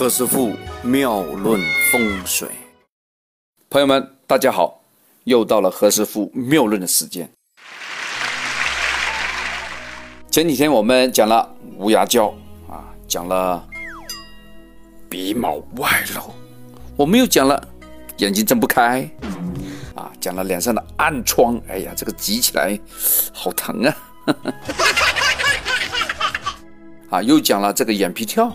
何师傅妙论风水，朋友们，大家好，又到了何师傅妙论的时间。前几天我们讲了乌鸦叫啊，讲了鼻毛外露，我们又讲了眼睛睁不开啊，讲了脸上的暗疮，哎呀，这个挤起来好疼啊！啊，又讲了这个眼皮跳。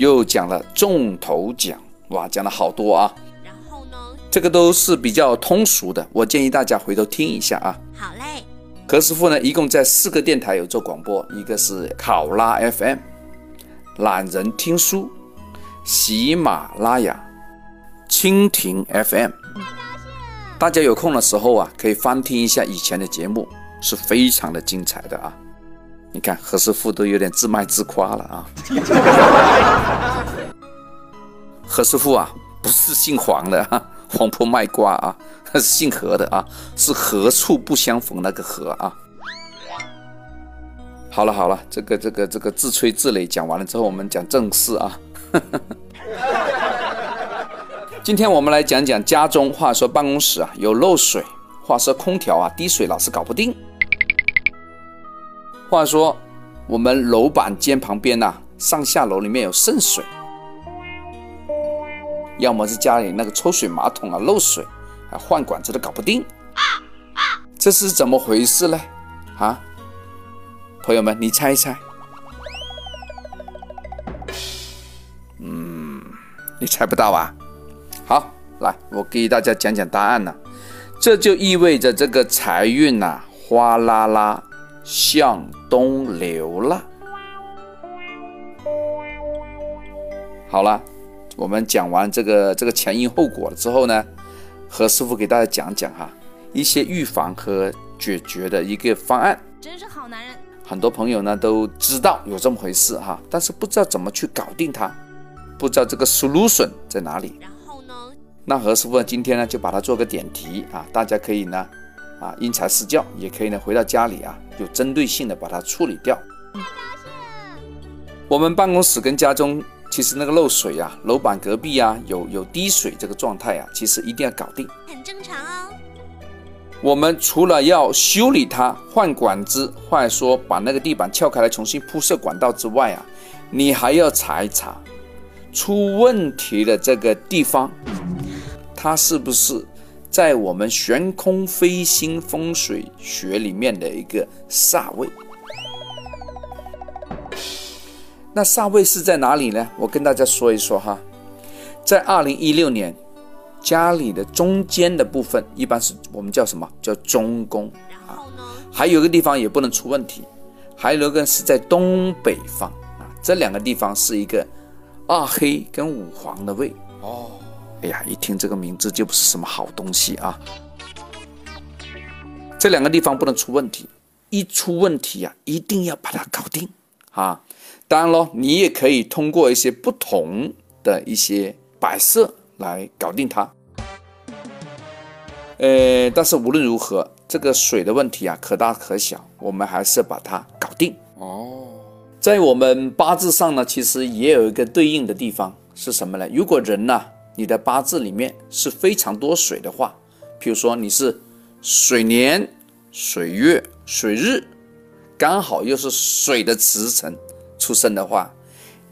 又讲了重头奖，哇，讲了好多啊。然后呢，这个都是比较通俗的，我建议大家回头听一下啊。好嘞。何师傅呢，一共在四个电台有做广播，一个是考拉 FM、懒人听书、喜马拉雅、蜻蜓 FM。大家有空的时候啊，可以翻听一下以前的节目，是非常的精彩的啊。你看何师傅都有点自卖自夸了啊！何师傅啊，不是姓黄的哈，黄婆卖瓜啊，他是姓何的啊，是何处不相逢那个何啊。好了好了，这个这个这个自吹自擂讲完了之后，我们讲正事啊。今天我们来讲讲家中，话说办公室啊有漏水，话说空调啊滴水老是搞不定。话说，我们楼板间旁边呐，上下楼里面有渗水，要么是家里那个抽水马桶啊漏水，啊换管子都搞不定，这是怎么回事呢？啊，朋友们，你猜一猜？嗯，你猜不到啊？好，来，我给大家讲讲答案呢。这就意味着这个财运呐，哗啦啦。向东流了。好了，我们讲完这个这个前因后果了之后呢，何师傅给大家讲讲哈一些预防和解决的一个方案。真是好男人。很多朋友呢都知道有这么回事哈，但是不知道怎么去搞定它，不知道这个 solution 在哪里。然后呢？那何师傅今天呢就把它做个点题啊，大家可以呢。啊，因材施教也可以呢。回到家里啊，有针对性的把它处理掉。我们办公室跟家中其实那个漏水啊，楼板隔壁啊有有滴水这个状态啊，其实一定要搞定，很正常哦。我们除了要修理它、换管子，或者说把那个地板撬开来重新铺设管道之外啊，你还要查一查出问题的这个地方，它是不是？在我们悬空飞星风水学里面的一个煞位，那煞位是在哪里呢？我跟大家说一说哈，在二零一六年，家里的中间的部分，一般是我们叫什么？叫中宫。啊？还有一个地方也不能出问题，还有一个是在东北方。啊，这两个地方是一个二黑跟五黄的位。哦。哎呀，一听这个名字就不是什么好东西啊！这两个地方不能出问题，一出问题呀，一定要把它搞定啊！当然喽，你也可以通过一些不同的一些摆设来搞定它。呃，但是无论如何，这个水的问题啊，可大可小，我们还是把它搞定哦。在我们八字上呢，其实也有一个对应的地方是什么呢？如果人呢？你的八字里面是非常多水的话，譬如说你是水年、水月、水日，刚好又是水的时辰出生的话，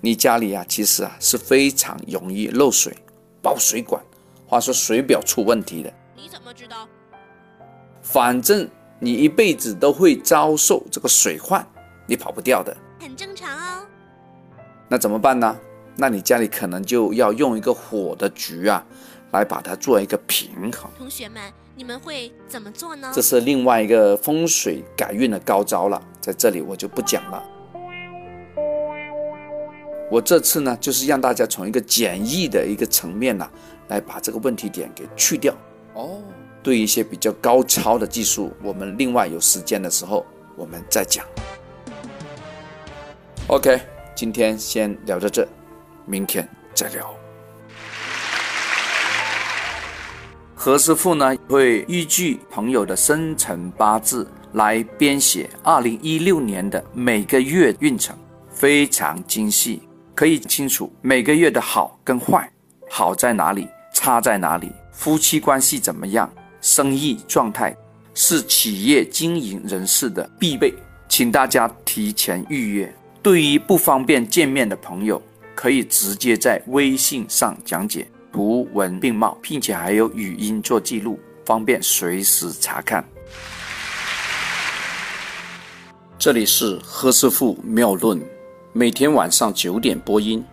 你家里啊其实啊是非常容易漏水、爆水管，或者说水表出问题的。你怎么知道？反正你一辈子都会遭受这个水患，你跑不掉的。很正常哦。那怎么办呢？那你家里可能就要用一个火的局啊，来把它做一个平衡。同学们，你们会怎么做呢？这是另外一个风水改运的高招了，在这里我就不讲了。我这次呢，就是让大家从一个简易的一个层面呢，来把这个问题点给去掉。哦，对一些比较高超的技术，我们另外有时间的时候我们再讲。OK，今天先聊到这。明天再聊。何师傅呢会依据朋友的生辰八字来编写二零一六年的每个月运程，非常精细，可以清楚每个月的好跟坏，好在哪里，差在哪里，夫妻关系怎么样，生意状态，是企业经营人士的必备，请大家提前预约。对于不方便见面的朋友，可以直接在微信上讲解，图文并茂，并且还有语音做记录，方便随时查看。这里是何师傅妙论，每天晚上九点播音，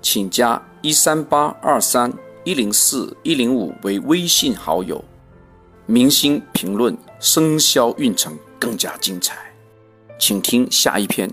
请加一三八二三一零四一零五为微信好友。明星评论，生肖运程更加精彩，请听下一篇。